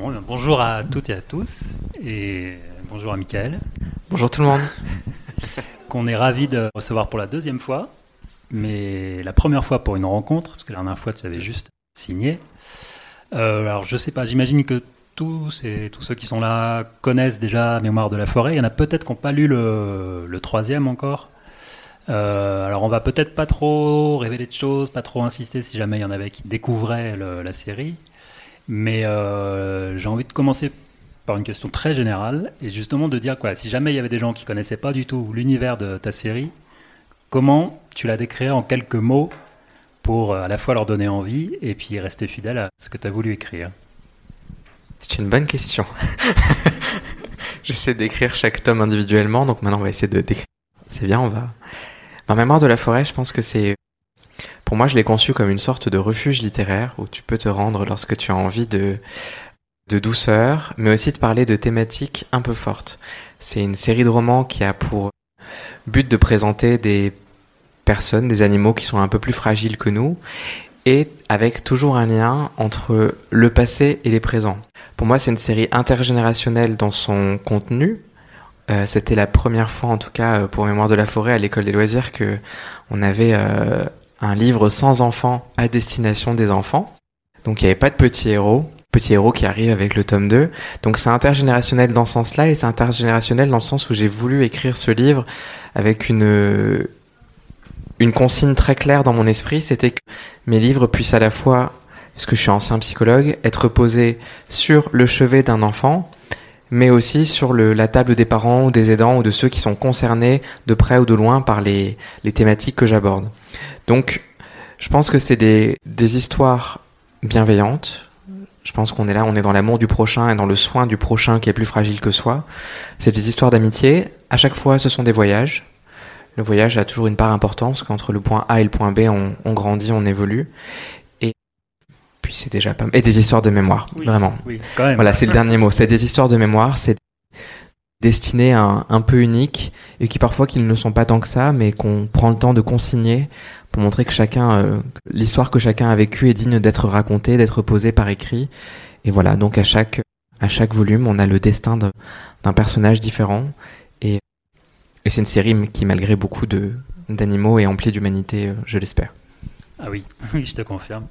Bon, bonjour à toutes et à tous, et bonjour à Michael, Bonjour tout le monde. qu'on est ravi de recevoir pour la deuxième fois, mais la première fois pour une rencontre, parce que la dernière fois tu avais juste signé. Euh, alors je sais pas, j'imagine que tous et tous ceux qui sont là connaissent déjà Mémoire de la forêt. Il y en a peut-être qui n'ont pas lu le, le troisième encore. Euh, alors on va peut-être pas trop révéler de choses, pas trop insister si jamais il y en avait qui découvraient le- la série. Mais euh, j'ai envie de commencer par une question très générale et justement de dire quoi, si jamais il y avait des gens qui connaissaient pas du tout l'univers de ta série, comment tu la décrirais en quelques mots pour euh, à la fois leur donner envie et puis rester fidèle à ce que tu as voulu écrire? C'est une bonne question. J'essaie d'écrire chaque tome individuellement, donc maintenant on va essayer de décrire. C'est bien, on va. Ma mémoire de la forêt, je pense que c'est. Pour moi, je l'ai conçu comme une sorte de refuge littéraire où tu peux te rendre lorsque tu as envie de, de douceur, mais aussi de parler de thématiques un peu fortes. C'est une série de romans qui a pour but de présenter des personnes, des animaux qui sont un peu plus fragiles que nous, et avec toujours un lien entre le passé et les présents. Pour moi, c'est une série intergénérationnelle dans son contenu. Euh, C'était la première fois, en tout cas, euh, pour Mémoire de la forêt à l'école des loisirs, que on avait euh, un livre sans enfants à destination des enfants. Donc, il n'y avait pas de petits héros. Petit héros qui arrive avec le tome 2. Donc, c'est intergénérationnel dans ce sens-là, et c'est intergénérationnel dans le sens où j'ai voulu écrire ce livre avec une une consigne très claire dans mon esprit, c'était que mes livres puissent à la fois, parce que je suis ancien psychologue, être posés sur le chevet d'un enfant, mais aussi sur la table des parents ou des aidants ou de ceux qui sont concernés de près ou de loin par les, les thématiques que j'aborde. Donc, je pense que c'est des, des histoires bienveillantes. Je pense qu'on est là, on est dans l'amour du prochain et dans le soin du prochain qui est plus fragile que soi. C'est des histoires d'amitié. À chaque fois, ce sont des voyages. Le voyage a toujours une part importante, parce qu'entre le point A et le point B, on, on grandit, on évolue. Et puis c'est déjà pas mal. Et des histoires de mémoire, Oui. vraiment. Oui, quand même. Voilà, c'est le dernier mot. C'est des histoires de mémoire, c'est destinées à un, un peu unique, et qui parfois qu'ils ne sont pas tant que ça, mais qu'on prend le temps de consigner pour montrer que chacun, euh, l'histoire que chacun a vécue est digne d'être racontée, d'être posée par écrit. Et voilà, donc à chaque, à chaque volume, on a le destin de- d'un personnage différent. Et, et c'est une série qui, malgré beaucoup de, d'animaux, est emplie d'humanité, euh, je l'espère. Ah oui, oui, je te confirme.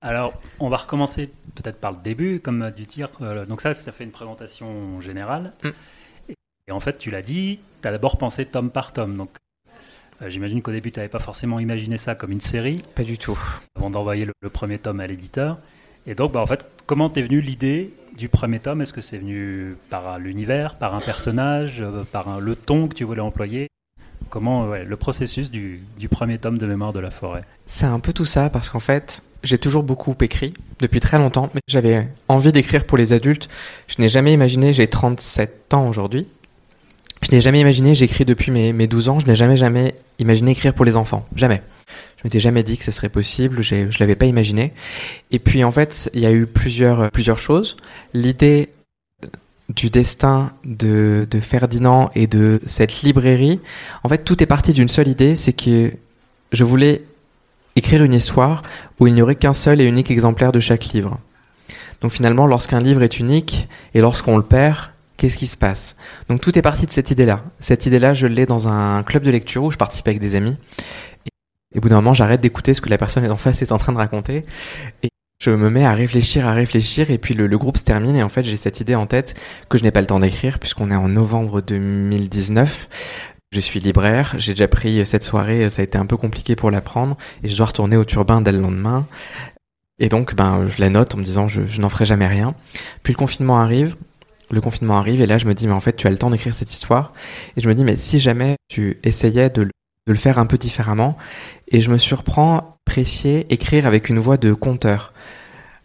Alors, on va recommencer peut-être par le début, comme du tir. Euh, donc ça, ça fait une présentation générale. Mm. Et, en fait, tu l'as dit, tu as d'abord pensé tome par tome. Donc, j'imagine qu'au début, tu n'avais pas forcément imaginé ça comme une série, Pas du tout. avant d'envoyer le, le premier tome à l'éditeur. Et donc, bah, en fait, comment t'es venu l'idée du premier tome? Est-ce que c'est venu par l'univers, par un personnage, euh, par un- le ton que tu voulais employer? Comment, ouais, le processus du, du premier tome de Mémoire de la forêt? C'est un peu tout ça parce qu'en fait, j'ai toujours beaucoup écrit depuis très longtemps, mais j'avais envie d'écrire pour les adultes. Je n'ai jamais imaginé, j'ai 37 ans aujourd'hui. Je n'ai jamais imaginé, j'écris depuis mes, mes 12 ans, je n'ai jamais jamais imaginé écrire pour les enfants. Jamais. Je m'étais jamais dit que ça serait possible, je l'avais pas imaginé. Et puis en fait, il y a eu plusieurs, choses. L'idée du destin de, de Ferdinand et de cette librairie, en fait, tout est parti d'une seule idée, c'est que je voulais écrire une histoire où il n'y aurait qu'un seul et unique exemplaire de chaque livre. Donc finalement, lorsqu'un livre est unique et lorsqu'on le perd, qu'est-ce qui se passe Donc tout est parti de cette idée-là. Cette idée-là, je l'ai dans un club de lecture où je participe avec des amis. Et, au bout d'un moment, j'arrête d'écouter ce que la personne en face est en train de raconter. Et je me mets à réfléchir, à réfléchir, et puis le, le groupe se termine, et en fait, j'ai cette idée en tête que je n'ai pas le temps d'écrire, puisqu'on est en novembre 2019. Je suis libraire, j'ai déjà pris cette soirée, ça a été un peu compliqué pour la prendre, et je dois retourner au turbin dès le lendemain. Et donc, ben, je la note en me disant, je, je n'en ferai jamais rien. Puis le confinement arrive, le confinement arrive, et là, je me dis, mais en fait, tu as le temps d'écrire cette histoire. Et je me dis, mais si jamais tu essayais de, le- faire un peu différemment, et je me surprends apprécier écrire avec une voix de conteur.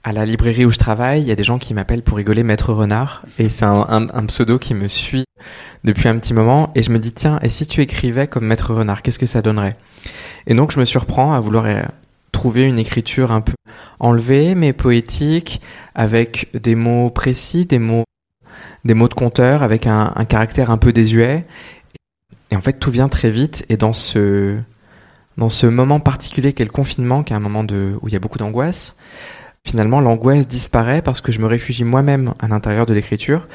À la librairie où je travaille, il y a des gens qui m'appellent pour rigoler Maître Renard, et c'est un, un- un pseudo qui me suit depuis un petit moment, et je me dis, tiens, et si tu écrivais comme Maître Renard, qu'est-ce que ça donnerait? Et donc je me surprends à vouloir euh, trouver une écriture un peu enlevée, mais poétique, avec des mots précis, des mots, des mots de conteur, avec un, un caractère un peu désuet. Et en fait, tout vient très vite, et dans ce, dans ce moment particulier qu'est le confinement, qui est un moment de, où il y a beaucoup d'angoisse, finalement l'angoisse disparaît parce que je me réfugie moi-même à l'intérieur de l'écriture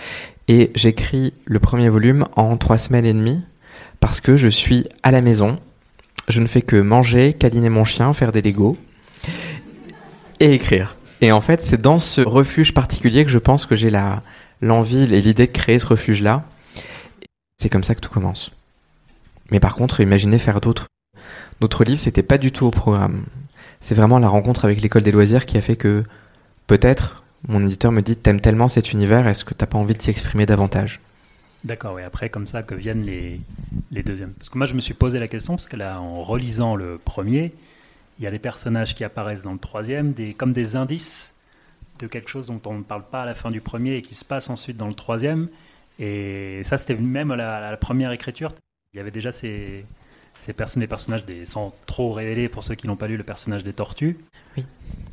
et j'écris le premier volume en trois semaines et demie parce que je suis à la maison. Je ne fais que manger, câliner mon chien, faire des Legos et écrire. Et en fait, c'est dans ce refuge particulier que je pense que j'ai la, l'envie et l'idée de créer ce refuge-là. C'est comme ça que tout commence. Mais par contre, imaginer faire d'autres, d'autres livres, c'était pas du tout au programme. C'est vraiment la rencontre avec l'école des loisirs qui a fait que peut-être mon éditeur me dit t'aimes tellement cet univers, est-ce que t'as pas envie de t'y exprimer davantage? D'accord, et après, comme ça, que viennent les, les deuxièmes. Parce que moi, je me suis posé la question, parce que là, en relisant le premier, il y a des personnages qui apparaissent dans le troisième, des, comme des indices de quelque chose dont on ne parle pas à la fin du premier et qui se passe ensuite dans le troisième. Et ça, c'était même à la, première écriture. Il y avait déjà ces, ces personnes, personnages des, sans trop révéler pour ceux qui n'ont pas lu le personnage des tortues. Oui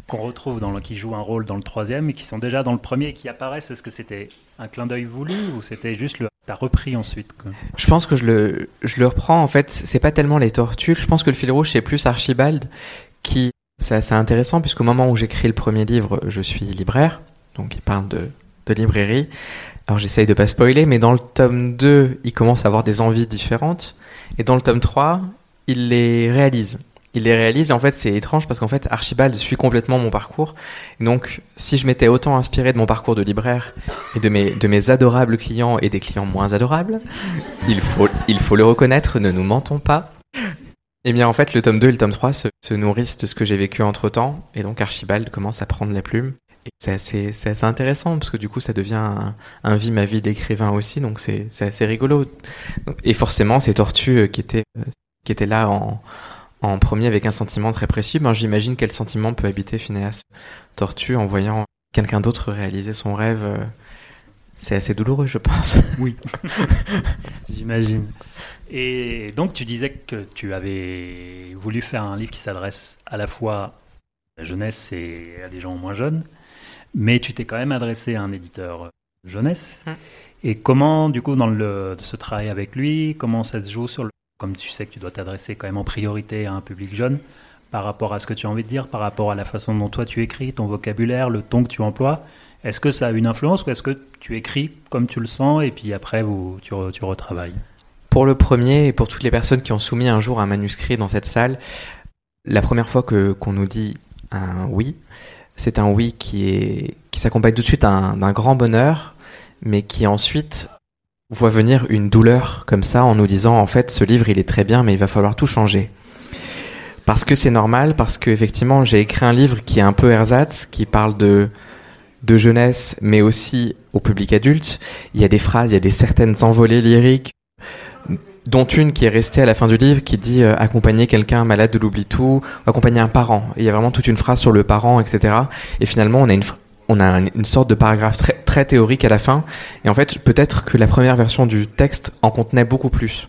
qu'on retrouve dans le, qui joue un rôle dans le troisième et qui sont déjà dans le premier et qui apparaissent. Est-ce que c'était un clin d'œil voulu ou c'était juste le t'as repris ensuite Je pense que je le, je le reprends en fait. C'est pas tellement les tortues. Je pense que le fil rouge c'est plus Archibald qui c'est assez intéressant puisqu'au moment où j'écris le premier livre, je suis libraire, donc il parle de, librairie. Alors j'essaye de pas spoiler, mais dans le tome 2, il commence à avoir des envies différentes. Et dans le tome 3, il les réalise il les réalise et en fait c'est étrange parce qu'en fait Archibald suit complètement mon parcours. donc si je m'étais autant inspiré de mon parcours de libraire et de mes, adorables clients et des clients moins adorables, il faut le reconnaître, ne nous mentons pas. Eh bien en fait le tome 2 et le tome 3 se, se nourrissent de ce que j'ai vécu entre temps et donc Archibald commence à prendre la plume. Et c'est assez, assez, intéressant parce que du coup ça devient un, un vie ma vie d'écrivain aussi donc c'est assez rigolo. Et forcément ces tortues qui étaient, qui étaient là en en premier avec un sentiment très précis, ben, j'imagine quel sentiment peut habiter Phineas Tortue en voyant quelqu'un d'autre réaliser son rêve. C'est assez douloureux, je pense. Oui, j'imagine. Et donc, tu disais que tu avais voulu faire un livre qui s'adresse à la fois à la jeunesse et à des gens moins jeunes, mais tu t'es quand même adressé à un éditeur jeunesse. Hum. Et comment, du coup, dans le, ce travail avec lui, comment ça se joue sur le comme tu sais que tu dois t'adresser quand même en priorité à un public jeune, par rapport à ce que tu as envie de dire, par rapport à la façon dont toi tu écris, ton vocabulaire, le ton que tu emploies, est-ce que ça a une influence ou est-ce que tu écris comme tu le sens et puis après vous, tu, tu retravailles? Pour le premier et pour toutes les personnes qui ont soumis un jour un manuscrit dans cette salle, la première fois que qu'on nous dit un oui, c'est un oui qui est qui s'accompagne tout de suite d'un grand bonheur, mais qui ensuite voit venir une douleur comme ça en nous disant en fait ce livre il est très bien mais il va falloir tout changer. Parce que c'est normal, parce que effectivement j'ai écrit un livre qui est un peu ersatz, qui parle de de jeunesse mais aussi au public adulte. Il y a des phrases, il y a des certaines envolées lyriques dont une qui est restée à la fin du livre qui dit euh, accompagner quelqu'un malade de l'oubli tout, ou accompagner un parent. il y a vraiment toute une phrase sur le parent, etc. Et finalement, on a une, on a une sorte de paragraphe très, très théorique à la fin. Et en fait, peut-être que la première version du texte en contenait beaucoup plus.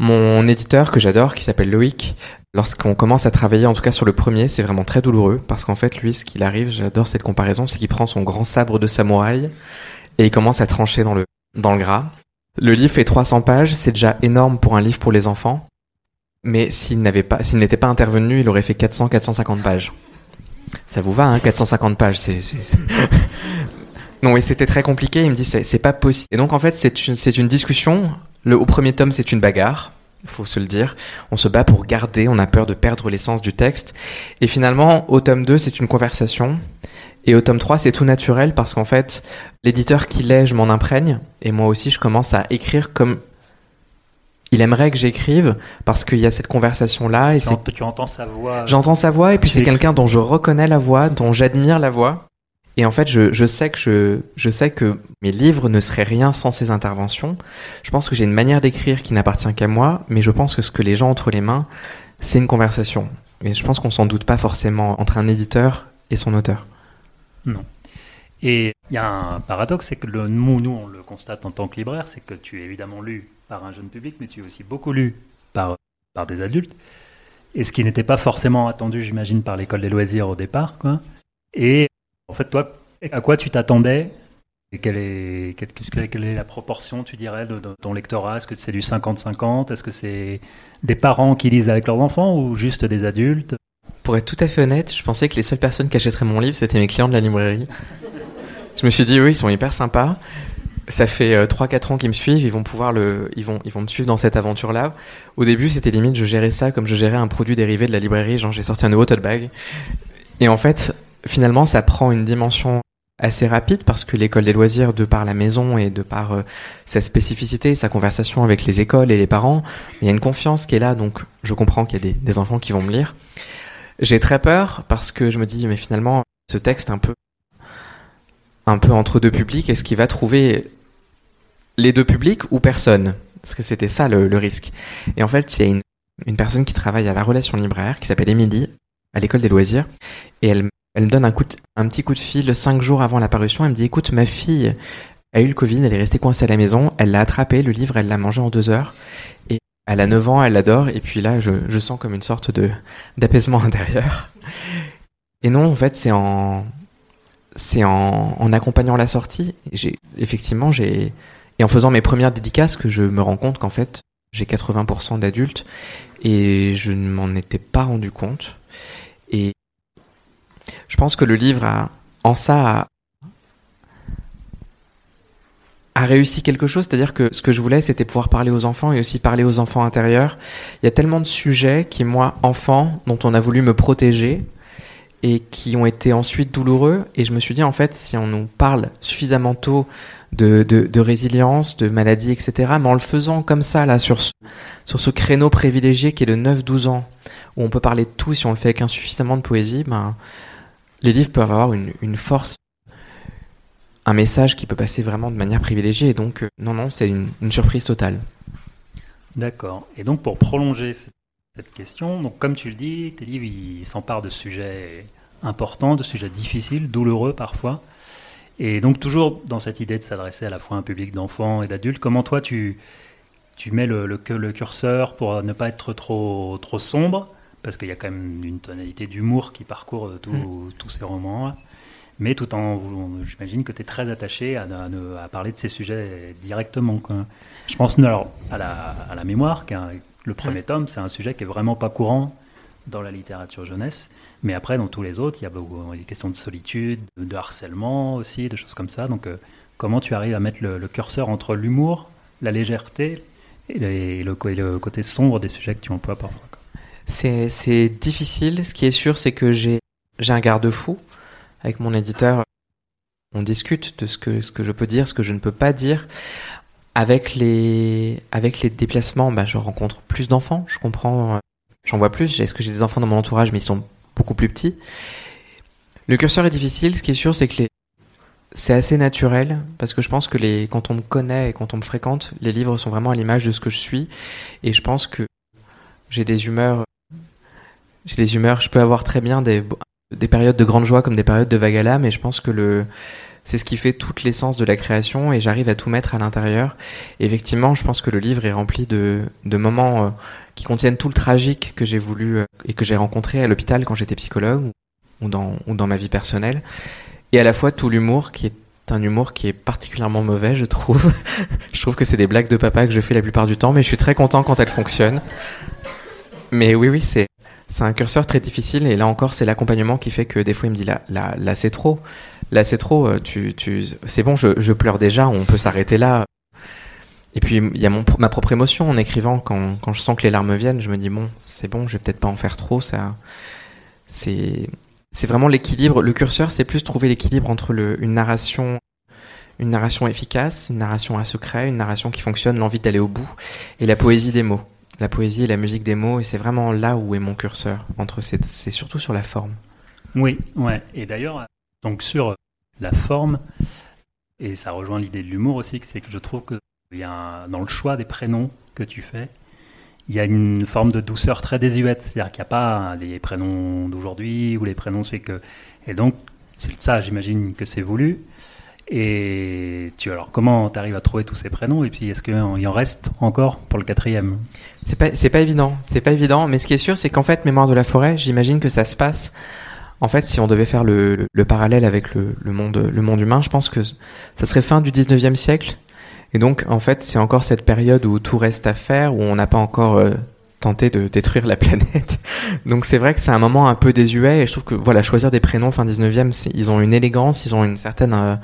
Mon éditeur que j'adore, qui s'appelle Loïc, lorsqu'on commence à travailler, en tout cas sur le premier, c'est vraiment très douloureux parce qu'en fait, lui, ce qu'il arrive, j'adore cette comparaison, c'est qu'il prend son grand sabre de samouraï et il commence à trancher dans le, dans le gras. Le livre fait 300 pages, c'est déjà énorme pour un livre pour les enfants. Mais s'il n'avait pas, s'il n'était pas intervenu, il aurait fait 400, 450 pages. Ça vous va, hein, 450 pages, c'est, non, et c'était très compliqué. Il me dit, c'est pas possible. Et donc, en fait, c'est une, une discussion. Le, au premier tome, c'est une bagarre. Il faut se le dire. On se bat pour garder. On a peur de perdre l'essence du texte. Et finalement, au tome 2, c'est une conversation. Et au tome 3, c'est tout naturel parce qu'en fait, l'éditeur qu'il est, je m'en imprègne. Et moi aussi, je commence à écrire comme il aimerait que j'écrive parce qu'il y a cette conversation là et c'est tu entends sa voix j'entends sa voix et puis c'est quelqu'un dont je reconnais la voix dont j'admire la voix et en fait je, je sais que je, je sais que mes livres ne seraient rien sans ces interventions je pense que j'ai une manière d'écrire qui n'appartient qu'à moi mais je pense que ce que les gens entre les mains c'est une conversation et je pense qu'on s'en doute pas forcément entre un éditeur et son auteur non et il y a un paradoxe c'est que le, nous, nous on le constate en tant que libraire c'est que tu es évidemment lu par un jeune public, mais tu es aussi beaucoup lu par, par des adultes. Et ce qui n'était pas forcément attendu, j'imagine, par l'école des loisirs au départ. Quoi. Et en fait, toi, à quoi tu t'attendais quelle est, quelle, est la proportion, tu dirais, de, ton lectorat? Est-ce que c'est du 50-50 Est-ce que c'est des parents qui lisent avec leurs enfants ou juste des adultes? Pour être tout à fait honnête, je pensais que les seules personnes qui achèteraient mon livre, c'était mes clients de la librairie. Je me suis dit, oui, ils sont hyper sympas. Ça fait 3-4 ans qu'ils me suivent, ils vont pouvoir le, ils vont, ils vont me suivre dans cette aventure-là. Au début, c'était limite, je gérais ça comme je gérais un produit dérivé de la librairie, genre j'ai sorti un nouveau tote bag. Et en fait, finalement, ça prend une dimension assez rapide parce que l'école des loisirs, de par la maison et de par euh, sa spécificité, sa conversation avec les écoles et les parents, il y a une confiance qui est là, donc je comprends qu'il y a des, enfants qui vont me lire. J'ai très peur parce que je me dis, mais finalement, ce texte un peu, un peu entre deux publics, est-ce qu'il va trouver les deux publics ou personne? Parce que c'était ça le, le, risque. Et en fait, il y a une, une personne qui travaille à la relation libraire qui s'appelle Émilie à l'école des loisirs et elle elle me donne un, coup un petit coup de fil cinq jours avant l'apparition. Elle me dit écoute, ma fille a eu le Covid, elle est restée coincée à la maison, elle l'a attrapé, le livre, elle l'a mangé en deux heures. Et elle a 9 ans, elle l'adore. Et puis là, je, je, sens comme une sorte de d'apaisement intérieur. Et non, en fait, c'est en c'est en, en, accompagnant la sortie. J'ai effectivement j'ai et en faisant mes premières dédicaces que je me rends compte qu'en fait j'ai 80% d'adultes et je ne m'en étais pas rendu compte. Et je pense que le livre en ça, a, réussi quelque chose, c'est-à-dire que ce que je voulais, c'était pouvoir parler aux enfants et aussi parler aux enfants intérieurs. Il y a tellement de sujets qui, moi, enfant, dont on a voulu me protéger et qui ont été ensuite douloureux. Et je me suis dit, en fait, si on nous parle suffisamment tôt de résilience, de maladie, etc., mais en le faisant comme ça, là, sur ce, sur ce créneau privilégié qui est de 9-12 ans, où on peut parler de tout si on le fait avec insuffisamment de poésie, ben, les livres peuvent avoir une, une, force, un message qui peut passer vraiment de manière privilégiée. Et donc, euh, non, non, c'est une, surprise totale. D'accord. Et donc, pour prolonger cette, question, donc comme tu le dis, tes livres, s'emparent de sujets importants, de sujets difficiles, douloureux parfois. Et donc, toujours dans cette idée de s'adresser à la fois à un public d'enfants et d'adultes, comment toi, tu, tu mets le, le, le, curseur pour ne pas être trop, trop sombre parce qu'il y a quand même une tonalité d'humour qui parcourt tous mmh. ces romans mais tout en, j'imagine que tu es très attaché à, à, à, parler de ces sujets directement. Quoi. Je pense alors, à, la, à la mémoire, qui le premier mmh. tome, c'est un sujet qui est vraiment pas courant dans la littérature jeunesse, mais après, dans tous les autres, il y a des questions de solitude, de harcèlement aussi, de choses comme ça. Donc, euh, comment tu arrives à mettre le, le curseur entre l'humour, la légèreté et, et, le, et, le, côté sombre des sujets que tu emploies parfois c'est difficile. Ce qui est sûr, c'est que j'ai un garde-fou avec mon éditeur. On discute de ce que, ce que je peux dire, ce que je ne peux pas dire. Avec les, avec les déplacements, bah, je rencontre plus d'enfants. Je comprends, j'en vois plus. Est-ce que j'ai des enfants dans mon entourage, mais ils sont beaucoup plus petits? Le curseur est difficile. Ce qui est sûr, c'est que les, c'est assez naturel parce que je pense que les, quand on me connaît et quand on me fréquente, les livres sont vraiment à l'image de ce que je suis. Et je pense que j'ai des humeurs j'ai des humeurs, je peux avoir très bien des, des périodes de grande joie comme des périodes de vague à l'âme, mais je pense que le, c'est ce qui fait toute l'essence de la création et j'arrive à tout mettre à l'intérieur. effectivement, je pense que le livre est rempli de, de moments euh, qui contiennent tout le tragique que j'ai voulu euh, et que j'ai rencontré à l'hôpital quand j'étais psychologue ou dans, ou dans ma vie personnelle. Et à la fois tout l'humour qui est un humour qui est particulièrement mauvais, je trouve. je trouve que c'est des blagues de papa que je fais la plupart du temps, mais je suis très content quand elles fonctionnent. Mais oui, oui, c'est c'est un curseur très difficile et là encore c'est l'accompagnement qui fait que des fois il me dit là là là c'est trop. Là c'est trop euh, tu tu c'est bon je, je pleure déjà on peut s'arrêter là. Et puis il y a mon ma propre émotion en écrivant. Quand quand je sens que les larmes viennent je me dis bon c'est bon je vais peut-être pas en faire trop ça. C'est c'est vraiment l'équilibre. Le curseur c'est plus trouver l'équilibre entre le une narration une narration efficace une narration à secret une narration qui fonctionne l'envie d'aller au bout et la poésie des mots la poésie et la musique des mots, et c'est vraiment là où est mon curseur. Entre c'est surtout sur la forme. Oui, ouais. Et d'ailleurs, donc sur la forme, et ça rejoint l'idée de l'humour aussi, c'est que je trouve que y a dans le choix des prénoms que tu fais, il y a une forme de douceur très désuète. C'est-à-dire qu'il n'y a pas les prénoms d'aujourd'hui ou les prénoms, c'est que. Et donc, c'est ça, j'imagine que c'est voulu. Et tu alors comment tu arrives à trouver tous ces prénoms? Et puis est-ce qu'il en reste encore pour le quatrième? C'est pas c'est pas évident, c'est pas évident. Mais ce qui est sûr, c'est qu'en fait, Mémoire de la forêt, j'imagine que ça se passe. En fait, si on devait faire le, le, le parallèle avec le, le, monde le monde humain, je pense que ça serait fin du 19e siècle. Et donc, en fait, c'est encore cette période où tout reste à faire, où on n'a pas encore euh, tenter de détruire la planète. Donc c'est vrai que c'est un moment un peu désuet et je trouve que voilà choisir des prénoms fin 19e, ils ont une élégance, ils ont une certaine euh,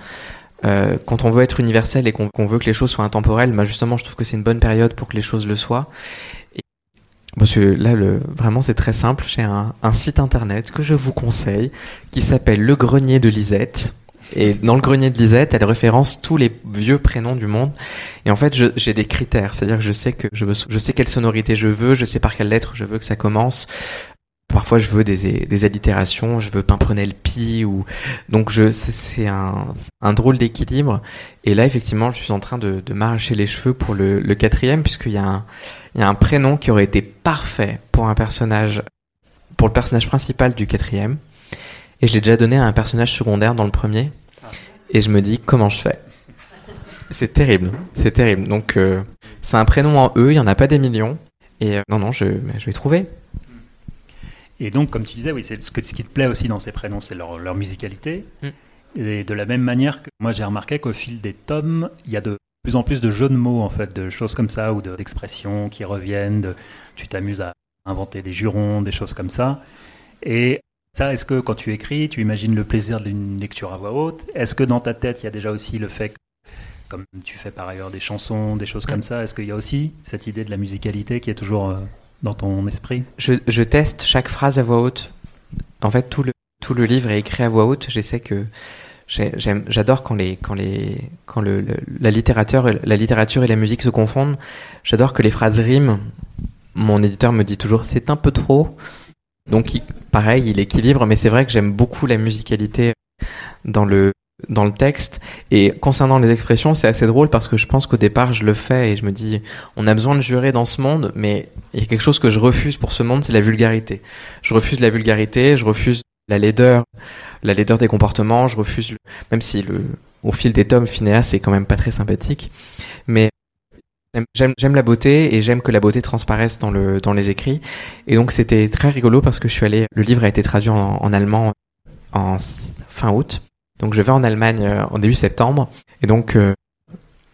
euh, quand on veut être universel et qu'on veut que les choses soient intemporelles, bah justement je trouve que c'est une bonne période pour que les choses le soient. Et, parce que là le, vraiment c'est très simple, j'ai un, un site internet que je vous conseille qui s'appelle Le Grenier de Lisette. Et dans le grenier de Lisette, elle référence tous les vieux prénoms du monde. Et en fait, j'ai des critères, c'est-à-dire que je sais que je veux, je sais quelle sonorité je veux, je sais par quelle lettre je veux que ça commence. Parfois, je veux des, des allitérations, je veux Pimprenel Pi ou donc je c'est un, un drôle d'équilibre. Et là, effectivement, je suis en train de, de m'arracher les cheveux pour le, le quatrième puisqu'il y a un il y a un prénom qui aurait été parfait pour un personnage pour le personnage principal du quatrième. Et je l'ai déjà donné à un personnage secondaire dans le premier et je me dis comment je fais? C'est terrible, c'est terrible. Donc euh, c'est un prénom en E, il n'y en a pas des millions. Et euh, non, non, je, je vais trouver. Et donc, comme tu disais, oui, c'est ce, que, ce qui te plaît aussi dans ces prénoms, c'est leur, leur, musicalité. Mm. Et de la même manière que moi j'ai remarqué qu'au fil des tomes, il y a de plus en plus de jeux de mots, en fait, de choses comme ça, ou d'expressions qui reviennent. De, tu t'amuses à inventer des jurons, des choses comme ça. Et ça, est-ce que quand tu écris, tu imagines le plaisir d'une lecture à voix haute? Est-ce que dans ta tête, il y a déjà aussi le fait que, comme tu fais par ailleurs des chansons, des choses comme ça, est-ce qu'il y a aussi cette idée de la musicalité qui est toujours euh, dans ton esprit? Je, je, teste chaque phrase à voix haute. En fait, tout le, tout le livre est écrit à voix haute. J'essaie que j'adore quand les quand les quand le, la littérature la littérature et la musique se confondent. J'adore que les phrases riment. Mon éditeur me dit toujours c'est un peu trop. Donc pareil, il équilibre, mais c'est vrai que j'aime beaucoup la musicalité dans le dans le texte. Et concernant les expressions, c'est assez drôle parce que je pense qu'au départ, je le fais et je me dis, on a besoin de jurer dans ce monde, mais il y a quelque chose que je refuse pour ce monde, c'est la vulgarité. Je refuse la vulgarité, je refuse la laideur, la laideur des comportements, je refuse, même si le, au fil des tomes, Phineas c'est quand même pas très sympathique, mais J'aime la beauté et j'aime que la beauté transparaisse dans, le, dans les écrits. Et donc c'était très rigolo parce que je suis allé, le livre a été traduit en, allemand en fin août. Donc je vais en Allemagne euh, en début septembre. Et donc euh,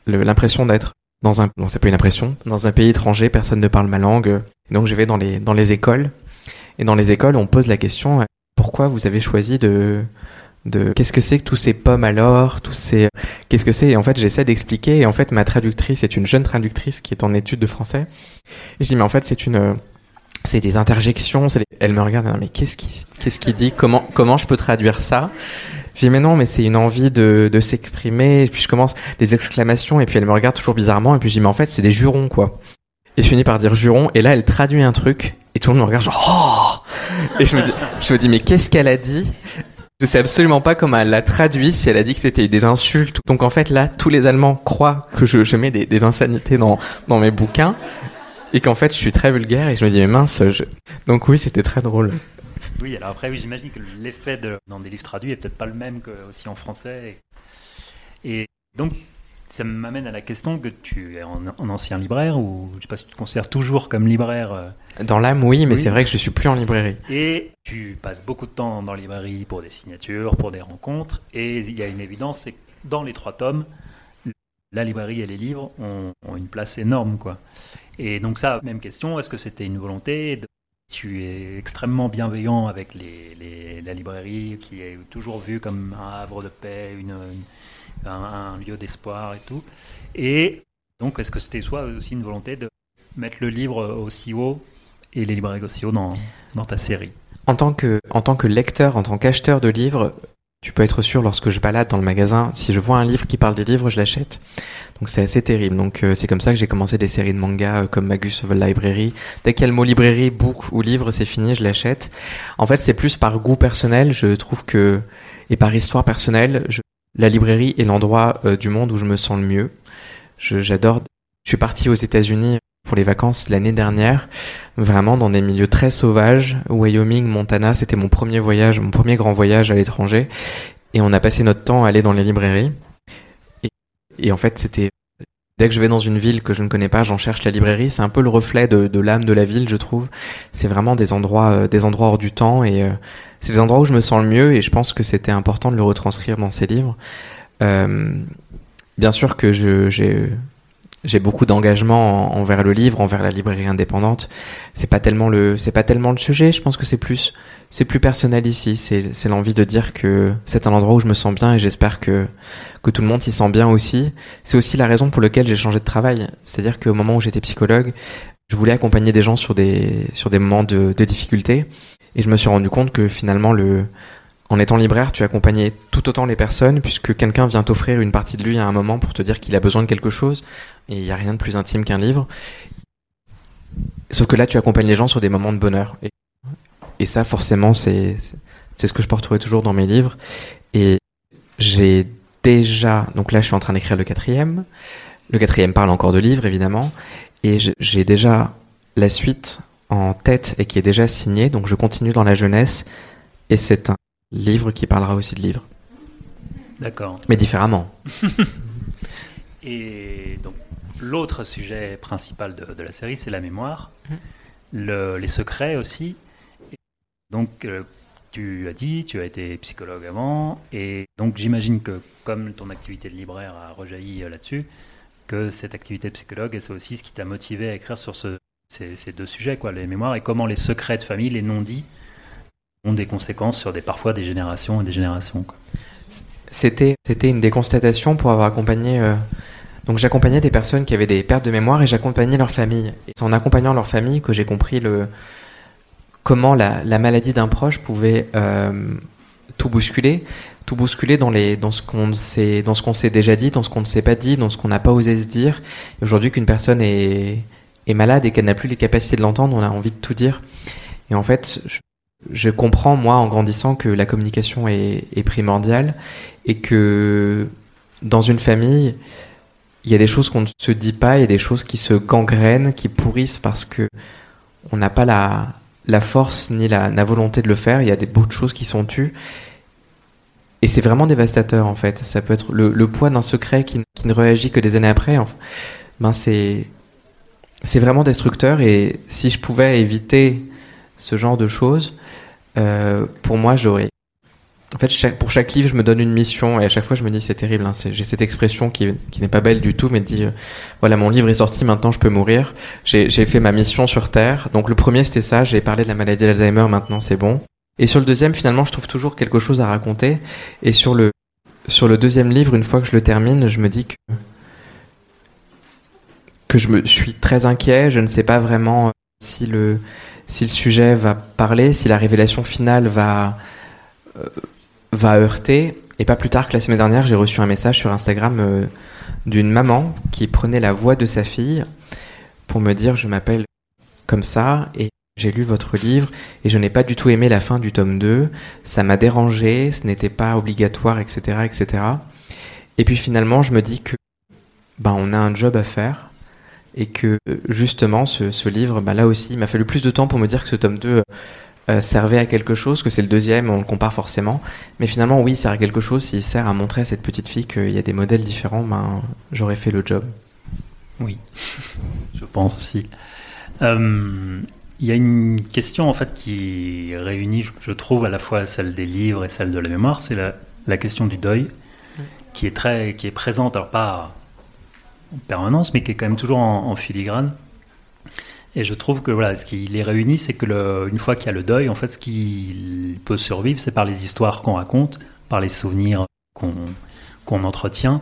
l'impression d'être dans un, non c'est pas une impression, dans un pays étranger, personne ne parle ma langue. Donc je vais dans les, dans les écoles. Et dans les écoles, on pose la question, euh, pourquoi vous avez choisi de, de qu'est-ce que c'est que tous ces pommes alors, tous ces qu'est-ce que c'est et en fait j'essaie d'expliquer et en fait ma traductrice est une jeune traductrice qui est en études de français. Et je dis mais en fait c'est une c'est des interjections, elle me regarde mais qu'est-ce qui qu'est-ce qu'il dit comment comment je peux traduire ça? Je dis mais non mais c'est une envie de, s'exprimer et puis je commence des exclamations et puis elle me regarde toujours bizarrement et puis je dis mais en fait c'est des jurons quoi. Et je finis par dire juron et là elle traduit un truc et tout le monde me regarde genre oh! Et je me dis mais qu'est-ce qu'elle a dit? Je sais absolument pas comment elle l'a traduit, si elle a dit que c'était des insultes. Donc en fait là, tous les Allemands croient que je, mets des, insanités dans, mes bouquins et qu'en fait je suis très vulgaire et je me dis mais mince. Je... Donc oui, c'était très drôle. Oui, alors après oui, j'imagine que l'effet dans des livres traduits est peut-être pas le même que aussi en français. Et donc ça m'amène à la question que tu es un, ancien libraire ou je sais pas si tu te considères toujours comme libraire. Euh, dans l'âme, oui, mais c'est vrai que je suis plus en librairie. Et tu passes beaucoup de temps dans la librairie pour des signatures, pour des rencontres. Et il y a une évidence, c'est que dans les trois tomes, la librairie et les livres ont, une place énorme, quoi. Et donc ça, même question, est-ce que c'était une volonté de... Tu es extrêmement bienveillant avec les, la librairie, qui est toujours vue comme un havre de paix, une un, lieu d'espoir et tout. Et donc, est-ce que c'était soit aussi une volonté de mettre le livre aussi haut et les librairies aussi haut dans, dans ta série? En tant, que, en tant que lecteur, en tant qu'acheteur de livres, tu peux être sûr lorsque je balade dans le magasin, si je vois un livre qui parle des livres, je l'achète. Donc c'est assez terrible. Donc euh, c'est comme ça que j'ai commencé des séries de mangas euh, comme Magus of the Library. Dès qu'il y a le mot librairie, book ou livre, c'est fini, je l'achète. En fait, c'est plus par goût personnel. Je trouve que et par histoire personnelle, je, la librairie est l'endroit euh, du monde où je me sens le mieux. J'adore. Je, suis parti aux États-Unis pour les vacances l'année dernière, vraiment dans des milieux très sauvages. Wyoming, Montana, c'était mon premier voyage, mon premier grand voyage à l'étranger. Et on a passé notre temps à aller dans les librairies. Et, en fait, c'était Dès que je vais dans une ville que je ne connais pas, j'en cherche la librairie. C'est un peu le reflet de, l'âme de la ville, je trouve. C'est vraiment des endroits, euh, des endroits hors du temps et euh, c'est des endroits où je me sens le mieux et je pense que c'était important de le retranscrire dans ces livres. Euh, bien sûr que j'ai, j'ai beaucoup d'engagement envers le livre, envers la librairie indépendante. C'est pas tellement le, c'est pas tellement le sujet. Je pense que c'est plus, c'est plus personnel ici. C'est, l'envie de dire que c'est un endroit où je me sens bien et j'espère que que tout le monde s'y sent bien aussi. C'est aussi la raison pour laquelle j'ai changé de travail. C'est-à-dire qu'au moment où j'étais psychologue, je voulais accompagner des gens sur des sur des moments de, de difficulté et je me suis rendu compte que finalement le en étant libraire, tu accompagnais tout autant les personnes puisque quelqu'un vient t'offrir une partie de lui à un moment pour te dire qu'il a besoin de quelque chose et il n'y a rien de plus intime qu'un livre. Sauf que là, tu accompagnes les gens sur des moments de bonheur. Et, et ça, forcément, c'est c'est ce que je porterai toujours dans mes livres. Et j'ai déjà, donc là, je suis en train d'écrire le quatrième. Le quatrième parle encore de livres, évidemment. Et j'ai déjà la suite en tête et qui est déjà signée. Donc je continue dans la jeunesse. Et c'est un livre qui parlera aussi de livres. D'accord. Mais différemment. et donc, l'autre sujet principal de, de la série, c'est la mémoire, le- les secrets aussi. Donc, euh, tu as dit, tu as été psychologue avant, et donc j'imagine que comme ton activité de libraire a rejailli euh, là-dessus, que cette activité de psychologue, c'est aussi ce qui t'a motivé à écrire sur ce- ces, deux sujets, quoi, les mémoires, et comment les secrets de famille, les non-dits, ont des conséquences sur des, parfois des générations et des générations. C'était une des constatations pour avoir accompagné. euh, donc j'accompagnais des personnes qui avaient des pertes de mémoire et j'accompagnais leur famille. C'est en accompagnant leur famille que j'ai compris le comment la, la maladie d'un proche pouvait euh, tout bousculer, tout bousculer dans les dans ce qu'on s'est dans ce qu'on s'est déjà dit, dans ce qu'on ne s'est pas dit, dans ce qu'on n'a pas osé se dire. Aujourd'hui qu'une personne est malade et qu'elle n'a plus les capacités de l'entendre, on a envie de tout dire. Et en fait, je, comprends moi en grandissant que la communication est, est primordiale et que dans une famille, il y a des choses qu'on ne se dit pas, il y a des choses qui se gangrènent, qui pourrissent parce que on n'a pas la, la force ni la, la volonté de le faire. Il y a des beaucoup de choses qui sont tues. Et c'est vraiment dévastateur en fait. Ça peut être le, le poids d'un secret qui, qui ne réagit que des années après. Ben c'est c'est vraiment destructeur. Et si je pouvais éviter ce genre de choses, euh, pour moi, j'aurais en fait, pour chaque livre, je me donne une mission et à chaque fois, je me dis c'est terrible. Hein, J'ai cette expression qui, n'est pas belle du tout, mais dit euh, voilà, mon livre est sorti, maintenant je peux mourir. J'ai fait ma mission sur Terre. Donc le premier, c'était ça. J'ai parlé de la maladie d'Alzheimer. Maintenant, c'est bon. Et sur le deuxième, finalement, je trouve toujours quelque chose à raconter. Et sur le sur le deuxième livre, une fois que je le termine, je me dis que que je me suis très inquiet. Je ne sais pas vraiment si le si le sujet va parler, si la révélation finale va euh, va heurter. Et pas plus tard que la semaine dernière, j'ai reçu un message sur Instagram euh, d'une maman qui prenait la voix de sa fille pour me dire je m'appelle comme ça et j'ai lu votre livre et je n'ai pas du tout aimé la fin du tome 2. Ça m'a dérangé, ce n'était pas obligatoire, etc., etc. Et puis finalement, je me dis que ben, on a un job à faire et que justement ce, ce livre, ben, là aussi, il m'a fallu plus de temps pour me dire que ce tome 2 euh, servait à quelque chose, que c'est le deuxième, on le compare forcément. Mais finalement, oui, il sert à quelque chose. S'il sert à montrer à cette petite fille qu'il y a des modèles différents, ben, j'aurais fait le job. Oui, je pense aussi. Euh, Il y a une question en fait qui réunit, je- trouve, à la fois celle des livres et celle de la mémoire, c'est la, la question du deuil, qui est très, qui est présente, alors pas en permanence, mais qui est quand même toujours en, en filigrane. Et je trouve que voilà, ce qui les réunit, c'est que le- une fois qu'il y a le deuil, en fait, ce qui peut survivre, c'est par les histoires qu'on raconte, par les souvenirs qu'on qu'on entretient.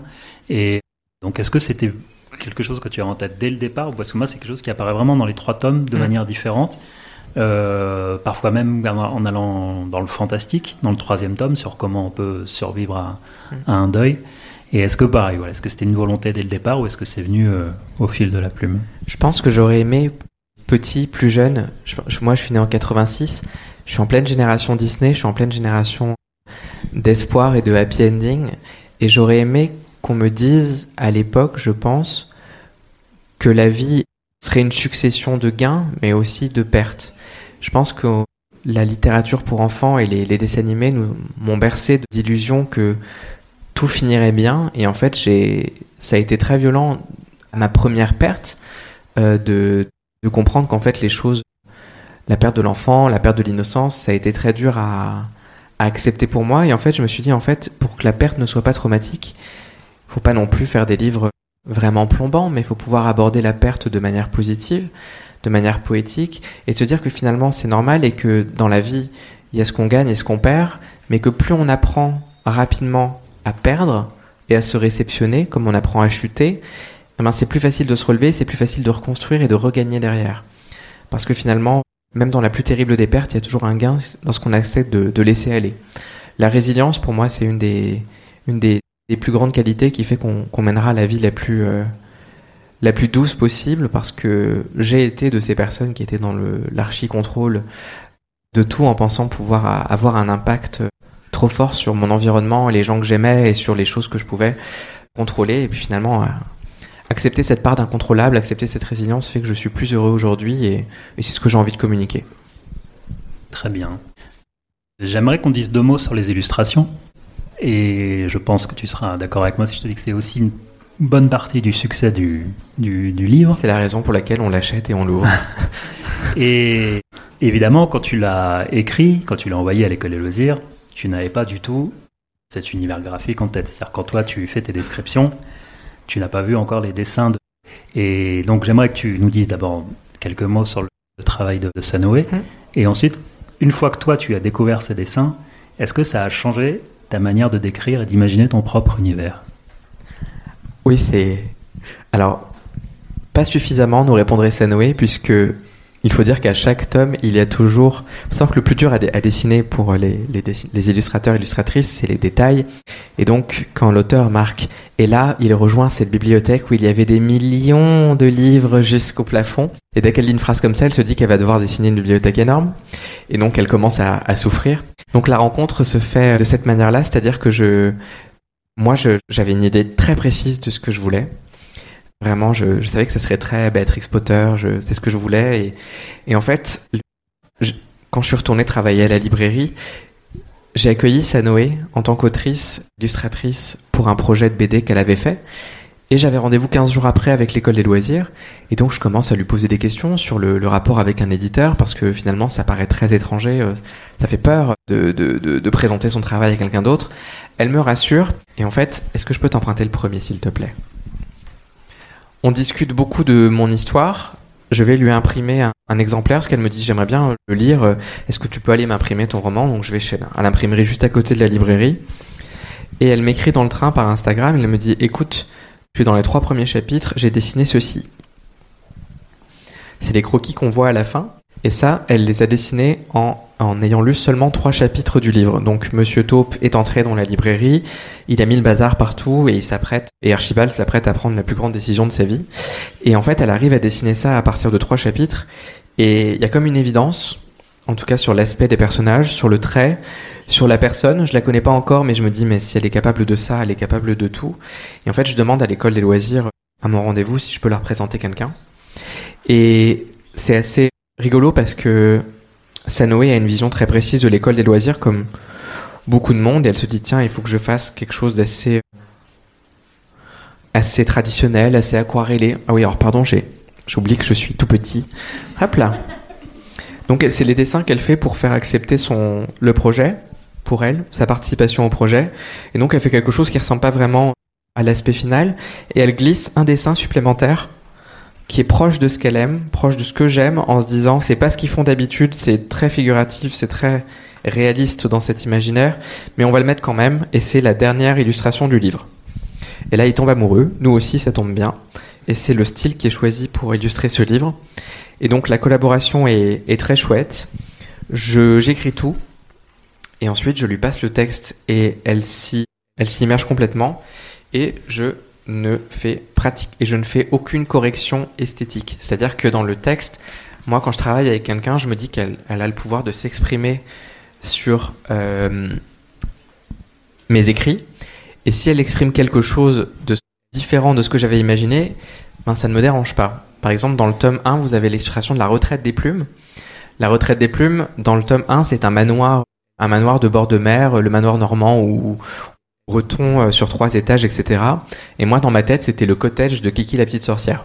Et donc, est-ce que c'était quelque chose que tu as en tête dès le départ Parce que moi, c'est quelque chose qui apparaît vraiment dans les trois tomes de Mm. manière différente. Euh, parfois même en allant dans le fantastique, dans le troisième tome, sur comment on peut survivre à, Mm. à un deuil. Et est-ce que pareil, voilà, est-ce que c'était une volonté dès le départ ou est-ce que c'est venu euh, au fil de la plume? Je pense que j'aurais aimé petit, plus jeune. Je- je- moi, je suis né en 86. Je suis en pleine génération Disney. Je suis en pleine génération d'espoir et de happy ending. Et j'aurais aimé qu'on me dise à l'époque, je pense, que la vie serait une succession de gains, mais aussi de pertes. Je pense que la littérature pour enfants et les, les dessins animés nous m'ont bercé d'illusions que tout finirait bien. Et en fait, j'ai, ça a été très violent ma première perte euh, de, de comprendre qu'en fait les choses, la perte de l'enfant, la perte de l'innocence, ça a été très dur à, accepter pour moi. Et en fait, je me suis dit en fait, pour que la perte ne soit pas traumatique, faut pas non plus faire des livres vraiment plombant, mais il faut pouvoir aborder la perte de manière positive, de manière poétique, et se dire que finalement c'est normal et que dans la vie, il y a ce qu'on gagne et ce qu'on perd, mais que plus on apprend rapidement à perdre et à se réceptionner, comme on apprend à chuter, eh ben c'est plus facile de se relever, c'est plus facile de reconstruire et de regagner derrière. Parce que finalement, même dans la plus terrible des pertes, il y a toujours un gain lorsqu'on accepte de, de, laisser aller. La résilience, pour moi, c'est une des, une des, des, plus grandes qualités qui fait qu'on mènera la vie la plus, euh, la plus douce possible parce que j'ai été de ces personnes qui étaient dans l'archi-contrôle de tout en pensant pouvoir avoir un impact trop fort sur mon environnement, les gens que j'aimais et sur les choses que je pouvais contrôler. Et puis finalement, euh, accepter cette part d'incontrôlable, accepter cette résilience fait que je suis plus heureux aujourd'hui et, et c'est ce que j'ai envie de communiquer. Très bien. J'aimerais qu'on dise deux mots sur les illustrations. Et je pense que tu seras d'accord avec moi si je te dis que c'est aussi une bonne partie du succès du, du, du livre. C'est la raison pour laquelle on l'achète et on l'ouvre. et évidemment, quand tu l'as écrit, quand tu l'as envoyé à l'école des loisirs, tu n'avais pas du tout cet univers graphique en tête. C'est-à-dire quand toi tu fais tes descriptions, tu n'as pas vu encore les dessins. De... Et donc j'aimerais que tu nous dises d'abord quelques mots sur le, travail de, Sanoé. Mmh. Et ensuite, une fois que toi tu as découvert ces dessins, est-ce que ça a changé ta manière de décrire et d'imaginer ton propre univers? Oui, c'est. Alors, pas suffisamment, nous répondrait Sanoé, puisque il faut dire qu'à chaque tome, il y a toujours, sans que le plus dur à, dessiner pour les, illustrateurs illustratrices, c'est les détails. Et donc, quand l'auteur Marc est là, il rejoint cette bibliothèque où il y avait des millions de livres jusqu'au plafond. Et dès qu'elle lit une phrase comme ça, elle se dit qu'elle va devoir dessiner une bibliothèque énorme. Et donc, elle commence à, à souffrir. Donc, la rencontre se fait de cette manière-là, c'est-à-dire que je, moi, j'avais une idée très précise de ce que je voulais. Vraiment, je, savais que ça serait très Béatrix Potter, c'est ce que je voulais. Et, en fait, quand je suis retourné travailler à la librairie, j'ai accueilli Sanoé en tant qu'autrice, illustratrice pour un projet de BD qu'elle avait fait. Et j'avais rendez-vous 15 jours après avec l'école des loisirs. Et donc je commence à lui poser des questions sur le, rapport avec un éditeur, parce que finalement ça paraît très étranger, euh, ça fait peur de présenter son travail à quelqu'un d'autre. Elle me rassure, et en fait, est-ce que je peux t'emprunter le premier s'il te plaît? On discute beaucoup de mon histoire. Je vais lui imprimer un, exemplaire parce qu'elle me dit j'aimerais bien le lire. Est-ce que tu peux aller m'imprimer ton roman? Donc je vais chez à l'imprimerie juste à côté de la librairie. Et elle m'écrit dans le train par Instagram. Elle me dit écoute, je suis dans les trois premiers chapitres. J'ai dessiné ceci. C'est les croquis qu'on voit à la fin. Et ça, elle les a dessinés en, en ayant lu seulement trois chapitres du livre. Donc, Monsieur Taupe est entré dans la librairie, il a mis le bazar partout et il s'apprête, et Archibald s'apprête à prendre la plus grande décision de sa vie. Et en fait, elle arrive à dessiner ça à partir de trois chapitres. Et il y a comme une évidence, en tout cas sur l'aspect des personnages, sur le trait, sur la personne. Je la connais pas encore, mais je me dis, mais si elle est capable de ça, elle est capable de tout. Et en fait, je demande à l'école des loisirs, à mon rendez-vous, si je peux leur présenter quelqu'un. Et c'est assez rigolo parce que Sanoé a une vision très précise de l'école des loisirs comme beaucoup de monde et elle se dit tiens il faut que je fasse quelque chose d'assez assez traditionnel, assez aquarellé. Ah oui alors pardon j'ai j'oublie que je suis tout petit. Hop là. Donc c'est les dessins qu'elle fait pour faire accepter son le projet pour elle, sa participation au projet et donc elle fait quelque chose qui ressemble pas vraiment à l'aspect final et elle glisse un dessin supplémentaire qui est proche de ce qu'elle aime, proche de ce que j'aime, en se disant c'est pas ce qu'ils font d'habitude, c'est très figuratif, c'est très réaliste dans cet imaginaire, mais on va le mettre quand même, et c'est la dernière illustration du livre. Et là, il tombe amoureux, nous aussi, ça tombe bien, et c'est le style qui est choisi pour illustrer ce livre. Et donc la collaboration est, très chouette. J'écris tout, et ensuite je lui passe le texte, et elle s'y immerge complètement, et je ne fait pratique et je ne fais aucune correction esthétique. C'est-à-dire que dans le texte, moi quand je travaille avec quelqu'un, je me dis qu'elle elle a le pouvoir de s'exprimer sur euh, mes écrits. Et si elle exprime quelque chose de différent de ce que j'avais imaginé, ben ça ne me dérange pas. Par exemple, dans le tome 1, vous avez l'illustration de la retraite des plumes. La retraite des plumes, dans le tome 1, c'est un manoir, un manoir de bord de mer, le manoir normand où breton euh, sur trois étages, etc. Et moi, dans ma tête, c'était le cottage de Kiki la petite sorcière.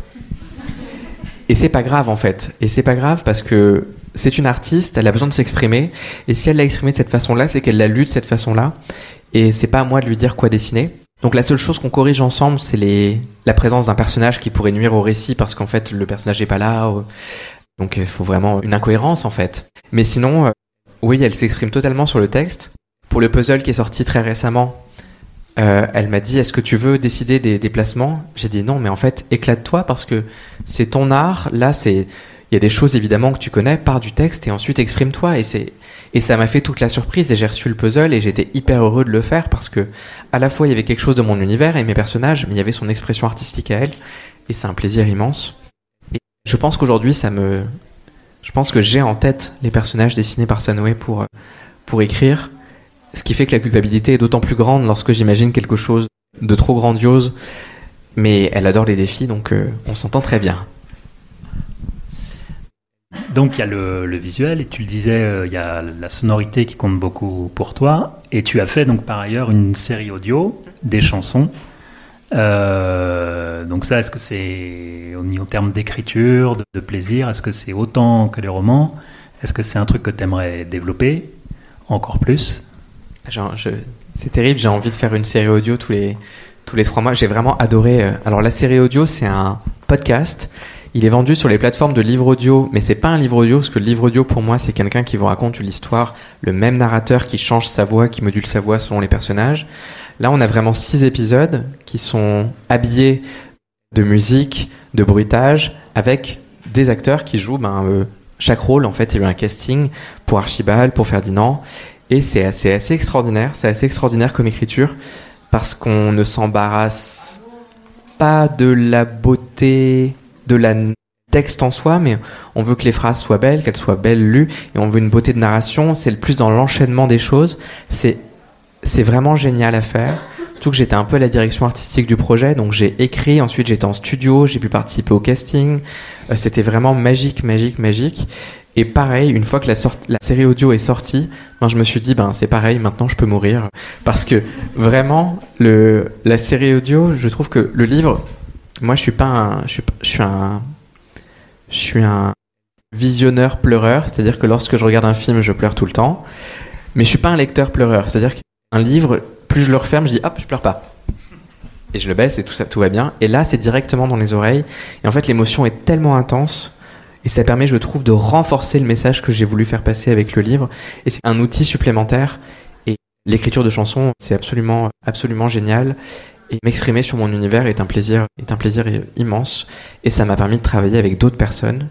Et c'est pas grave en fait. Et c'est pas grave parce que c'est une artiste, elle a besoin de s'exprimer. Et si elle l'a exprimé de cette façon-là, c'est qu'elle l'a lu de cette façon-là. Et c'est pas à moi de lui dire quoi dessiner. Donc la seule chose qu'on corrige ensemble, c'est la présence d'un personnage qui pourrait nuire au récit parce qu'en fait le personnage n'est pas là. Donc il faut vraiment une incohérence en fait. Mais sinon, euh, oui, elle s'exprime totalement sur le texte. Pour le puzzle qui est sorti très récemment, euh, elle m'a dit Est-ce que tu veux décider des déplacements? J'ai dit non, mais en fait, éclate-toi parce que c'est ton art. Là, c'est il y a des choses évidemment que tu connais, par du texte et ensuite exprime-toi. Et c'est et ça m'a fait toute la surprise et j'ai reçu le puzzle et j'étais hyper heureux de le faire parce que à la fois il y avait quelque chose de mon univers et mes personnages, mais il y avait son expression artistique à elle et c'est un plaisir immense. Et je pense qu'aujourd'hui ça me, je pense que j'ai en tête les personnages dessinés par Sanoé pour pour écrire, ce qui fait que la culpabilité est d'autant plus grande lorsque j'imagine quelque chose de trop grandiose. Mais elle adore les défis donc euh, on s'entend très bien. Donc il y a le, visuel et tu le disais, euh, il y a la sonorité qui compte beaucoup pour toi. Et tu as fait donc par ailleurs une série audio des chansons. Euh, donc ça, est-ce que c'est au terme d'écriture, de, plaisir, est-ce que c'est autant que les romans? Est-ce que c'est un truc que tu aimerais développer encore plus? C'est terrible, j'ai envie de faire une série audio tous les, tous les trois mois. J'ai vraiment adoré. Euh, alors la série audio, c'est un podcast il est vendu sur les plateformes de livres audio, mais c'est pas un livre audio, parce que le livre audio pour moi c'est quelqu'un qui vous raconte l'histoire, le même narrateur qui change sa voix, qui module sa voix selon les personnages. Là on a vraiment six épisodes qui sont habillés de musique, de bruitage, avec des acteurs qui jouent ben, euh, chaque rôle. En fait, il y a eu un casting pour Archibald, pour Ferdinand, et c'est assez, extraordinaire. C'est assez extraordinaire comme écriture parce qu'on ne s'embarrasse pas de la beauté de la texte en soi, mais on veut que les phrases soient belles, qu'elles soient belles lues, et on veut une beauté de narration. C'est le plus dans l'enchaînement des choses. C'est c'est vraiment génial à faire. Surtout que j'étais un peu à la direction artistique du projet, donc j'ai écrit, ensuite j'étais en studio, j'ai pu participer au casting. Euh, c'était vraiment magique, magique, magique. Et pareil, une fois que la, série audio est sortie, ben, je me suis dit, ben c'est pareil, maintenant je peux mourir. Parce que vraiment, le, la série audio, je trouve que le livre, moi, je suis pas un, je suis, je suis un, je suis un visionneur pleureur, c'est-à-dire que lorsque je regarde un film, je pleure tout le temps. Mais je suis pas un lecteur pleureur, c'est-à-dire qu'un livre, plus je le referme, je dis hop, je pleure pas. Et je le baisse et tout ça, tout va bien. Et là, c'est directement dans les oreilles. Et en fait, l'émotion est tellement intense. Et ça permet, je trouve, de renforcer le message que j'ai voulu faire passer avec le livre. Et c'est un outil supplémentaire. Et l'écriture de chansons, c'est absolument, absolument génial. Et m'exprimer sur mon univers est un plaisir, est un plaisir immense. Et ça m'a permis de travailler avec d'autres personnes,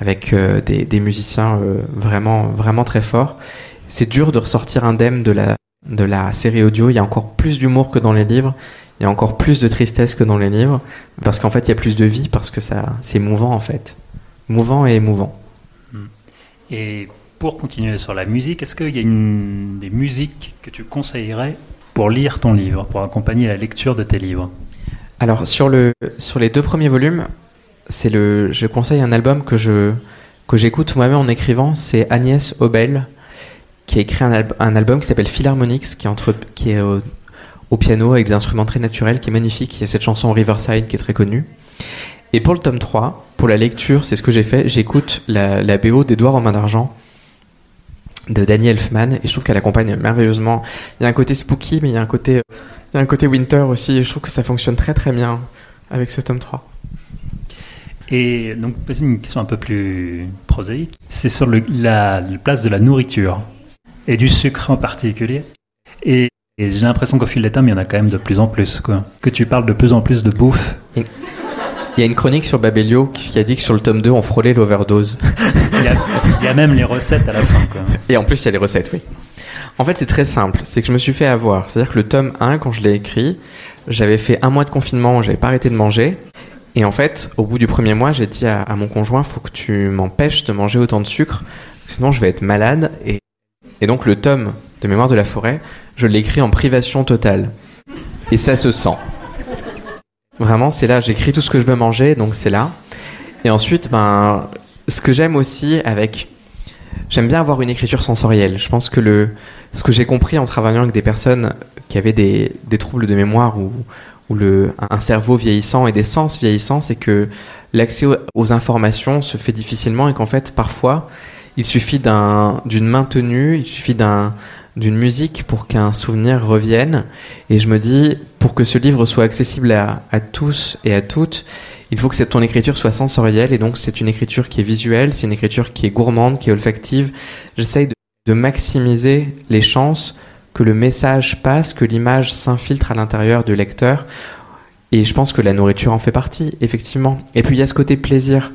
avec euh, des, des, musiciens euh, vraiment, vraiment très forts. C'est dur de ressortir indemne de la, de la série audio. Il y a encore plus d'humour que dans les livres. Il y a encore plus de tristesse que dans les livres. Parce qu'en fait, il y a plus de vie, parce que ça, c'est mouvant, en fait. Mouvant et émouvant. Hmm. Et pour continuer sur la musique, est-ce qu'il y a une, des musiques que tu conseillerais pour lire ton livre, pour accompagner la lecture de tes livres? Alors sur, le, sur les deux premiers volumes, c'est le, je conseille un album que je que j'écoute moi-même en écrivant, c'est Agnès Obel qui a écrit un, un album qui s'appelle Philharmonics, qui est, entre, qui est au, piano avec des instruments très naturels, qui est magnifique. Il y a cette chanson Riverside qui est très connue. Et pour le tome 3, pour la lecture, c'est ce que j'ai fait, j'écoute la, la BO d'Edouard en main d'argent, de Danny Elfman et je trouve qu'elle accompagne merveilleusement. Il y a un côté spooky mais il y a un côté il y a un côté winter aussi et je trouve que ça fonctionne très très bien avec ce tome 3. Et donc une question un peu plus prosaïque, c'est sur le, la, place de la nourriture et du sucre en particulier. Et, j'ai l'impression qu'au fil des temps, il y en a quand même de plus en plus. Quoi. Que tu parles de plus en plus de bouffe. Il y a une chronique sur Babelio qui a dit que sur le tome 2, on frôlait l'overdose. il, y a même les recettes à la fin. Quoi. Et en plus, il y a les recettes, oui. En fait, c'est très simple. C'est que je me suis fait avoir. C'est-à-dire que le tome 1, quand je l'ai écrit, j'avais fait un mois de confinement, j'avais pas arrêté de manger. Et en fait, au bout du premier mois, j'ai dit à, mon conjoint, faut que tu m'empêches de manger autant de sucre, sinon je vais être malade. Et, et donc le tome de Mémoire de la forêt, je l'ai écrit en privation totale. Et ça se sent. Vraiment, c'est là, j'écris tout ce que je veux manger, donc c'est là. Et ensuite, ben, ce que j'aime aussi avec. J'aime bien avoir une écriture sensorielle. Je pense que le, ce que j'ai compris en travaillant avec des personnes qui avaient des, des troubles de mémoire ou, ou le, un cerveau vieillissant et des sens vieillissants, c'est que l'accès aux, informations se fait difficilement et qu'en fait, parfois, il suffit d'un, d'une main tenue, il suffit d'un, d'une musique pour qu'un souvenir revienne. Et je me dis, pour que ce livre soit accessible à, tous et à toutes, il faut que ton écriture soit sensorielle. Et donc, c'est une écriture qui est visuelle, c'est une écriture qui est gourmande, qui est olfactive. J'essaye de, de maximiser les chances que le message passe, que l'image s'infiltre à l'intérieur du lecteur. Et je pense que la nourriture en fait partie, effectivement. Et puis il y a ce côté plaisir.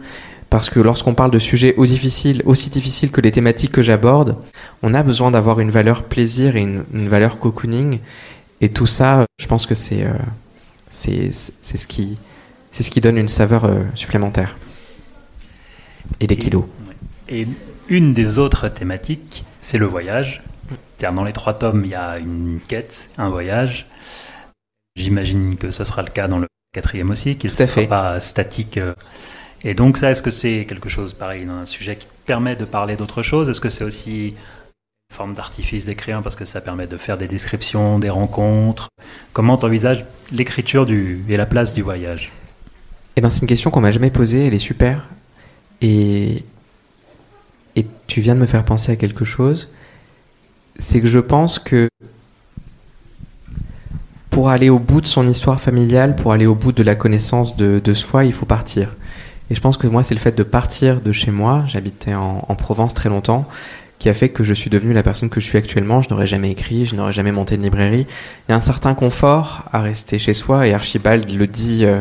Parce que lorsqu'on parle de sujets aussi difficiles, aussi difficiles que les thématiques que j'aborde, on a besoin d'avoir une valeur plaisir et une, une, valeur cocooning. Et tout ça, je pense que c'est euh, c'est ce qui ce qui donne une saveur euh, supplémentaire et des kilos. Et une des autres thématiques, c'est le voyage. Dans les trois tomes, il y a une quête, un voyage. J'imagine que ce sera le cas dans le quatrième aussi, qu'il ne sera pas statique. Euh, et donc ça, est-ce que c'est quelque chose pareil, un sujet qui permet de parler d'autre chose? Est-ce que c'est aussi une forme d'artifice d'écrire parce que ça permet de faire des descriptions, des rencontres? Comment t'envisages l'écriture du, et la place du voyage? Eh ben, c'est une question qu'on m'a jamais posée, elle est super. Et, et tu viens de me faire penser à quelque chose. C'est que je pense que pour aller au bout de son histoire familiale, pour aller au bout de la connaissance de, de soi, il faut partir. Et je pense que moi, c'est le fait de partir de chez moi, j'habitais en, en, Provence très longtemps, qui a fait que je suis devenu la personne que je suis actuellement. Je n'aurais jamais écrit, je n'aurais jamais monté de librairie. Il y a un certain confort à rester chez soi, et Archibald le dit euh,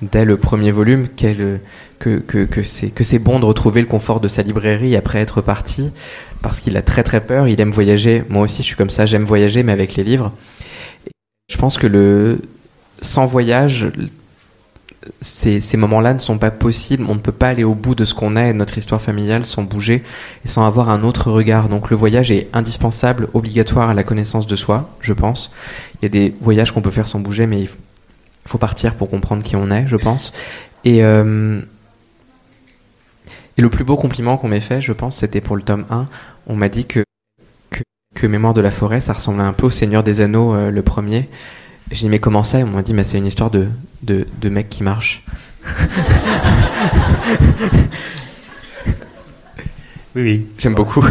dès le premier volume, que, que, que c'est bon de retrouver le confort de sa librairie après être parti, parce qu'il a très très peur, il aime voyager. Moi aussi, je suis comme ça, j'aime voyager, mais avec les livres. Je pense que le sans voyage, ces, moments-là ne sont pas possibles. On ne peut pas aller au bout de ce qu'on est, notre histoire familiale, sans bouger et sans avoir un autre regard. Donc le voyage est indispensable, obligatoire à la connaissance de soi, je pense. Il y a des voyages qu'on peut faire sans bouger, mais il faut partir pour comprendre qui on est, je pense. Et, euh, et le plus beau compliment qu'on m'ait fait, je pense, c'était pour le tome 1. On m'a dit que, que, que, Mémoire de la forêt, ça ressemblait un peu au Seigneur des Anneaux, euh, le premier. J'ai dit, mais comment ça On m'a dit, mais c'est une histoire de, de, de mec qui marche. oui, oui. J'aime beaucoup.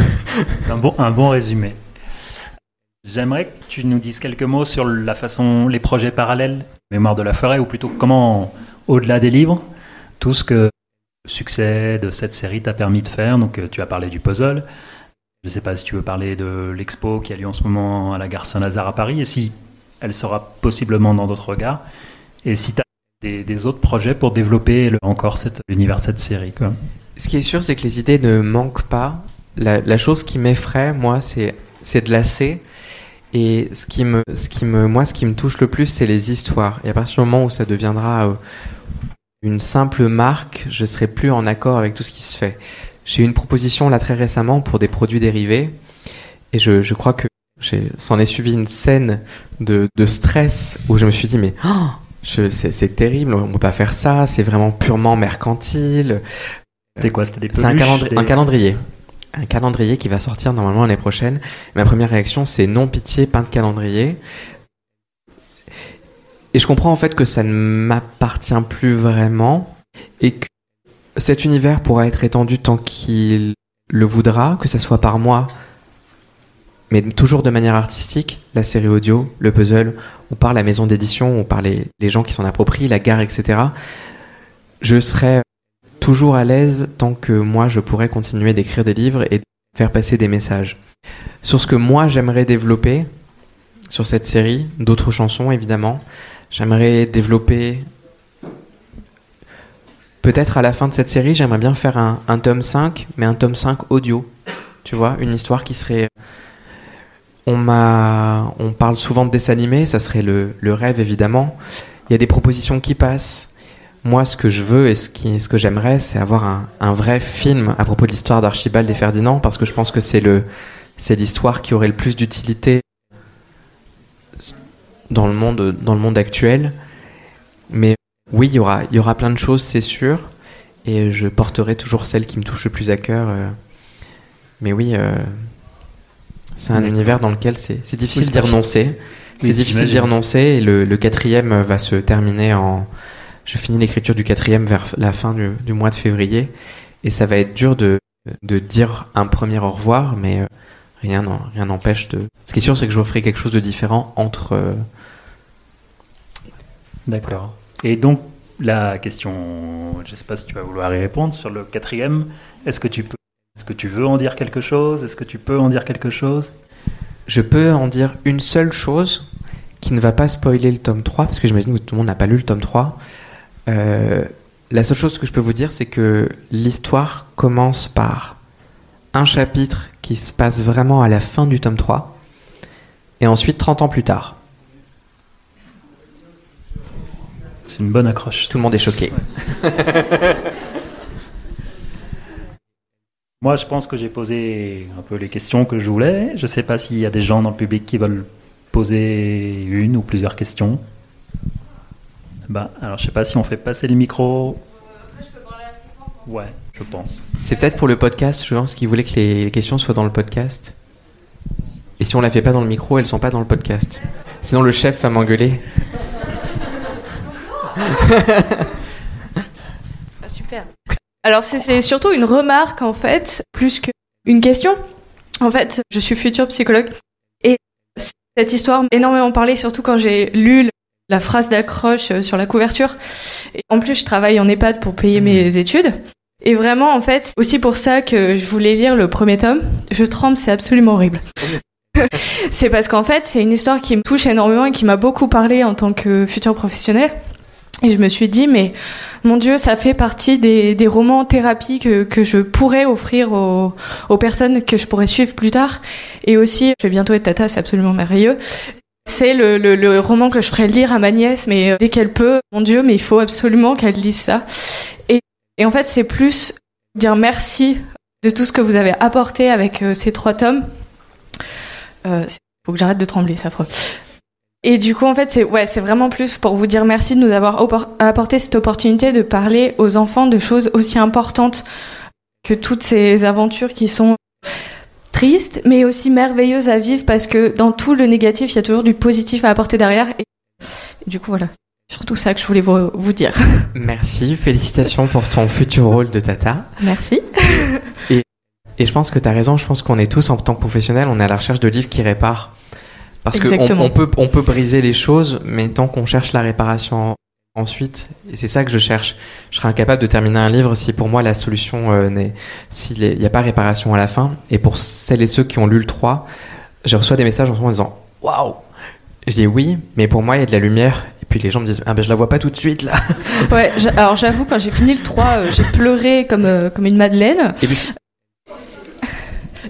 un, bon, un bon résumé. J'aimerais que tu nous dises quelques mots sur la façon, les projets parallèles, Mémoire de la forêt, ou plutôt comment, au-delà des livres, tout ce que le succès de cette série t'a permis de faire. Donc, tu as parlé du puzzle. Je ne sais pas si tu veux parler de l'expo qui a lieu en ce moment à la gare Saint-Lazare à Paris, et si elle sera possiblement dans d'autres regards. Et si tu as des, autres projets pour développer encore l'univers de cette série. Quoi. Ce qui est sûr, c'est que les idées ne manquent pas. La, chose qui m'effraie, moi, c'est, c'est de lasser. Et ce qui me, ce qui me, moi, ce qui me touche le plus, c'est les histoires. Et à partir du moment où ça deviendra euh, une simple marque, je serai plus en accord avec tout ce qui se fait. J'ai eu une proposition là très récemment pour des produits dérivés. Et je, je crois que s'en est suivi une scène de, de, stress où je me suis dit mais oh, c'est terrible, on peut pas faire ça, c'est vraiment purement mercantile. C'était quoi C'était des C'est un, calendri des... un, calendrier. Un calendrier qui va sortir normalement l'année prochaine. Ma première réaction c'est non pitié, peint de calendrier. Et je comprends en fait que ça ne m'appartient plus vraiment et que cet univers pourra être étendu tant qu'il le voudra, que ce soit par moi mais toujours de manière artistique, la série audio, le puzzle, on parle la maison d'édition, on parle les, gens qui s'en approprient, la gare, etc. Je serai toujours à l'aise tant que moi je pourrais continuer d'écrire des livres et faire passer des messages. Sur ce que moi j'aimerais développer sur cette série, d'autres chansons évidemment, j'aimerais développer peut-être à la fin de cette série, j'aimerais bien faire un, un tome 5, mais un tome 5 audio. Tu vois, une histoire qui serait on m'a, on parle souvent de dessins animés, ça serait le, le, rêve évidemment. Il y a des propositions qui passent. Moi, ce que je veux et ce, qui, ce que j'aimerais, c'est avoir un, un, vrai film à propos de l'histoire d'Archibald et Ferdinand, parce que je pense que c'est le, c'est l'histoire qui aurait le plus d'utilité dans le monde, dans le monde actuel. Mais oui, il y aura, il y aura plein de choses, c'est sûr, et je porterai toujours celle qui me touche le plus à cœur. Mais oui. Euh, c'est un univers dans lequel c'est difficile oui, d'y renoncer. Oui, c'est difficile d'y renoncer et le, le, quatrième va se terminer en. Je finis l'écriture du quatrième vers la fin du, du, mois de février et ça va être dur de, de dire un premier au revoir, mais euh, rien rien n'empêche de. Ce qui est sûr, c'est que je ferai quelque chose de différent entre. euh, D'accord. Et donc, la question, je ne sais pas si tu vas vouloir y répondre, sur le quatrième, est-ce que tu peux, est-ce que tu veux en dire quelque chose? Est-ce que tu peux en dire quelque chose? Je peux en dire une seule chose qui ne va pas spoiler le tome 3, parce que j'imagine que tout le monde n'a pas lu le tome 3. Euh, la seule chose que je peux vous dire, c'est que l'histoire commence par un chapitre qui se passe vraiment à la fin du tome 3, et ensuite 30 ans plus tard. C'est une bonne accroche. Tout le monde est choqué. Moi, je pense que j'ai posé un peu les questions que je voulais. Je ne sais pas s'il y a des gens dans le public qui veulent poser une ou plusieurs questions. Ben, alors, je ne sais pas si on fait passer le micro. Ouais, je pense. C'est peut-être pour le podcast, je pense qu'ils voulaient que les, les questions soient dans le podcast. Et si on la fait pas dans le micro, elles sont pas dans le podcast. Sinon le chef va m'engueuler. Alors c'est- c'est surtout une remarque en fait, plus qu'une question. En fait, je suis futur psychologue et cette histoire m'a énormément parlé, surtout quand j'ai lu la phrase d'accroche euh, sur la couverture. Et en plus, je travaille en EHPAD pour payer mes études. Et vraiment, en fait, aussi pour ça que je voulais lire le premier tome. Je tremble, c'est absolument horrible. c'est parce qu'en fait, c'est une histoire qui me touche énormément et qui m'a beaucoup parlé en tant que futur professionnel. Et je me suis dit, mais mon Dieu, ça fait partie des, romans en thérapie que, que je pourrais offrir aux, aux personnes que je pourrais suivre plus tard. Et aussi, je vais bientôt être tata, c'est absolument merveilleux. C'est le, le, roman que je ferai lire à ma nièce, mais euh, dès qu'elle peut, mon Dieu, mais il faut absolument qu'elle lise ça. Et, et en fait, c'est plus dire merci de tout ce que vous avez apporté avec euh, ces trois tomes. Euh, faut que j'arrête de trembler, c'est affreux. Et du coup, en fait, c'est ouais, c'est vraiment plus pour vous dire merci de nous avoir apporté cette opportunité de parler aux enfants de choses aussi importantes que toutes ces aventures qui sont tristes, mais aussi merveilleuses à vivre parce que dans tout le négatif, il y a toujours du positif à apporter derrière. Et, et du coup, voilà, surtout ça que je voulais vous, vous dire. Merci, félicitations pour ton futur rôle de tata. Merci. Et je pense que tu as raison, je pense qu'on est tous en tant que professionnels, on est à la recherche de livres qui réparent. Parce qu'on on peut, on peut briser les choses, mais tant qu'on cherche la réparation ensuite, et c'est ça que je cherche, je serais incapable de terminer un livre si pour moi la solution euh, n'est, s'il n'y a pas réparation à la fin. Et pour celles et ceux qui ont lu le 3, je reçois des messages en ce moment en disant Waouh Je dis oui, mais pour moi il y a de la lumière. Et puis les gens me disent Ah ben je la vois pas tout de suite là. Ouais, alors j'avoue, quand j'ai fini le 3, euh, j'ai pleuré comme, euh, comme une madeleine. Et puis-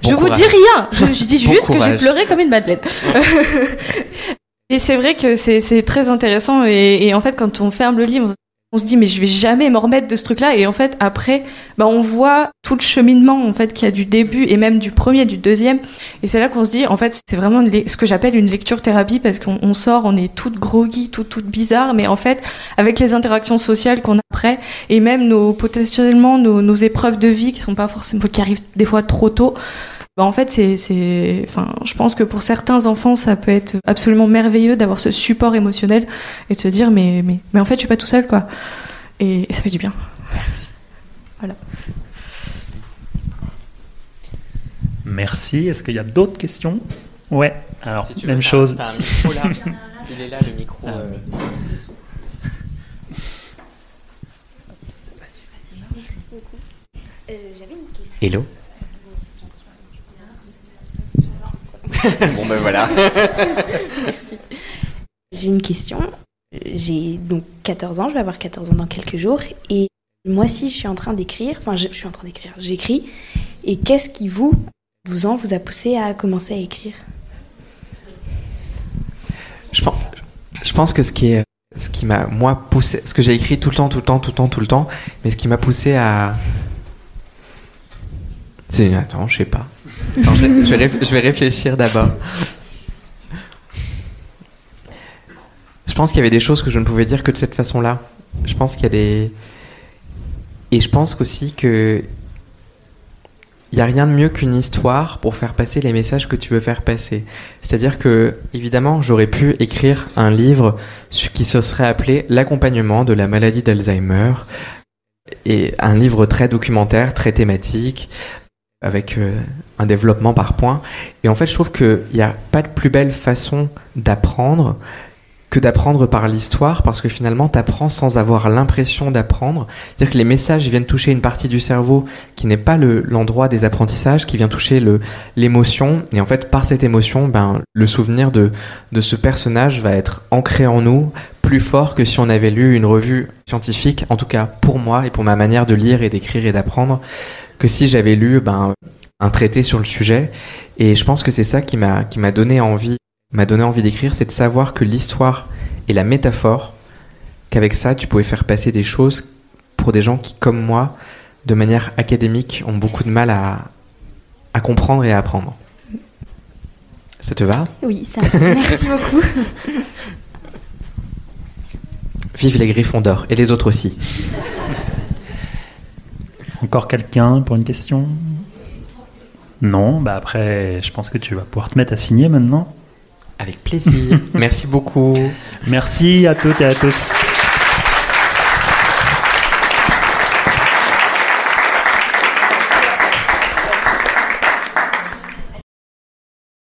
je vous dis rien, je, je dis Bon juste que j'ai pleuré comme une madeleine. et c'est vrai que c'est c'est très intéressant et, et en fait quand on ferme le livre, on se dit mais je vais jamais me remettre de ce truc-là. Et en fait après, bah, on voit tout le cheminement en fait qu'il y a du début et même du premier, du deuxième. Et c'est là qu'on se dit en fait c'est vraiment ce que j'appelle une lecture thérapie parce qu'on on sort, on est toute groggy, toute toute bizarre mais en fait avec les interactions sociales qu'on a après et même nos potentiellement nos, nos épreuves de vie qui sont pas forcément qui arrivent des fois trop tôt bah, en fait, c'est, c'est, enfin, je pense que pour certains enfants, ça peut être absolument merveilleux d'avoir ce support émotionnel et de se dire, mais, mais, mais en fait, je suis pas tout seul, quoi. Et, et ça fait du bien. Merci. Est-ce qu'il y a d'autres questions? Ouais. Alors, même chose. un micro là. Il est là le micro. Ah, euh, Euh, J'avais une question. Hello. bon ben voilà. J'ai une question. J'ai donc 14 ans, je vais avoir 14 ans dans quelques jours. Et moi aussi, je suis en train d'écrire. Enfin, je, je suis en train d'écrire. J'écris. Et qu'est-ce qui, vous, 12 ans, vous a poussé à commencer à écrire? Je pense, je pense que ce qui est, ce qui m'a moi poussé, ce que j'ai écrit tout le temps, tout le temps, tout le temps, tout le temps, mais ce qui m'a poussé à, c'est attends, je sais pas. Je, vais, réfléchir d'abord. Je pense qu'il y avait des choses que je ne pouvais dire que de cette façon-là. Je pense qu'il y a des, et je pense aussi que il n'y a rien de mieux qu'une histoire pour faire passer les messages que tu veux faire passer. C'est-à-dire que, évidemment, j'aurais pu écrire un livre qui se serait appelé L'accompagnement de la maladie d'Alzheimer, et un livre très documentaire, très thématique, avec euh, un développement par points. Et en fait, je trouve qu'il n'y a pas de plus belle façon d'apprendre que d'apprendre par l'histoire, parce que finalement, tu apprends sans avoir l'impression d'apprendre. C'est-à-dire que les messages viennent toucher une partie du cerveau qui n'est pas l'endroit des apprentissages, qui vient toucher l'émotion. Et en fait, par cette émotion, ben, le souvenir de, de ce personnage va être ancré en nous, plus fort que si on avait lu une revue scientifique, en tout cas pour moi et pour ma manière de lire et d'écrire et d'apprendre, que si j'avais lu ben, un traité sur le sujet. Et je pense que c'est ça qui m'a qui m'a donné envie m'a donné envie d'écrire, c'est de savoir que l'histoire et la métaphore, qu'avec ça, tu pouvais faire passer des choses pour des gens qui, comme moi, de manière académique, ont beaucoup de mal à, à comprendre et à apprendre. Ça te va? Oui, ça. Merci beaucoup. Vive les Griffons d'or et les autres aussi. Encore quelqu'un pour une question? Non, bah après, je pense que tu vas pouvoir te mettre à signer maintenant. Avec plaisir. Merci beaucoup. Merci à toutes et à tous.